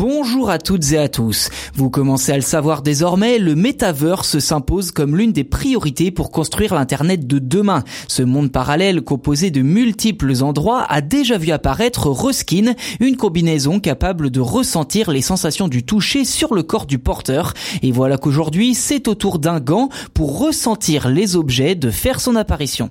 Bonjour à toutes et à tous. Vous commencez à le savoir désormais, le metaverse s'impose comme l'une des priorités pour construire l'Internet de demain. Ce monde parallèle composé de multiples endroits a déjà vu apparaître Reskin, une combinaison capable de ressentir les sensations du toucher sur le corps du porteur. Et voilà qu'aujourd'hui, c'est au tour d'un gant pour ressentir les objets de faire son apparition.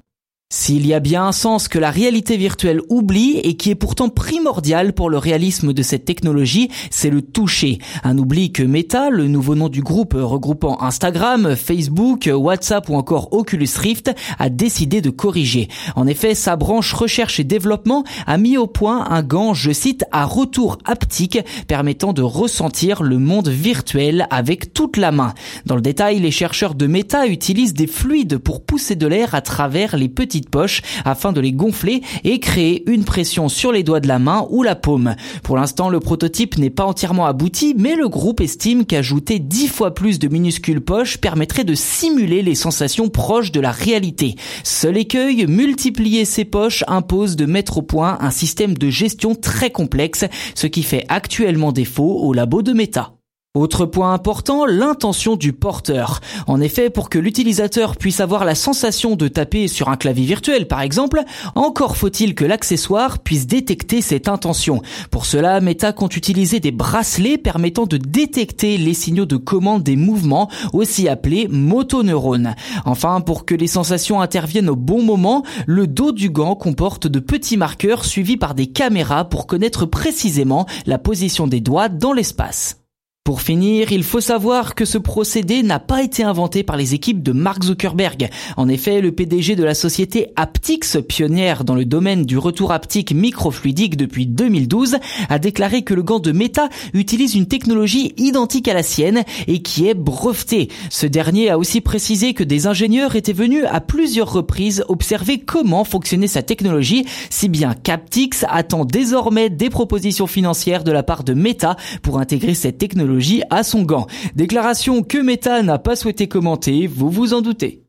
S'il y a bien un sens que la réalité virtuelle oublie et qui est pourtant primordial pour le réalisme de cette technologie, c'est le toucher. Un oubli que Meta, le nouveau nom du groupe regroupant Instagram, Facebook, WhatsApp ou encore Oculus Rift, a décidé de corriger. En effet, sa branche recherche et développement a mis au point un gant, je cite, à retour haptique permettant de ressentir le monde virtuel avec toute la main. Dans le détail, les chercheurs de Meta utilisent des fluides pour pousser de l'air à travers les petits afin de les gonfler et créer une pression sur les doigts de la main ou la paume. Pour l'instant, le prototype n'est pas entièrement abouti, mais le groupe estime qu'ajouter 10 fois plus de minuscules poches permettrait de simuler les sensations proches de la réalité. Seul écueil, multiplier ces poches impose de mettre au point un système de gestion très complexe, ce qui fait actuellement défaut au labo de Meta. Autre point important, l'intention du porteur. En effet, pour que l'utilisateur puisse avoir la sensation de taper sur un clavier virtuel par exemple, encore faut-il que l'accessoire puisse détecter cette intention. Pour cela, Meta compte utiliser des bracelets permettant de détecter les signaux de commande des mouvements, aussi appelés motoneurones. Enfin, pour que les sensations interviennent au bon moment, le dos du gant comporte de petits marqueurs suivis par des caméras pour connaître précisément la position des doigts dans l'espace. Pour finir, il faut savoir que ce procédé n'a pas été inventé par les équipes de Mark Zuckerberg. En effet, le PDG de la société Aptix, pionnière dans le domaine du retour haptique microfluidique depuis 2012, a déclaré que le gant de Meta utilise une technologie identique à la sienne et qui est brevetée. Ce dernier a aussi précisé que des ingénieurs étaient venus à plusieurs reprises observer comment fonctionnait sa technologie, si bien qu'Aptix attend désormais des propositions financières de la part de Meta pour intégrer cette technologie à son gant. Déclaration que Meta n'a pas souhaité commenter, vous vous en doutez.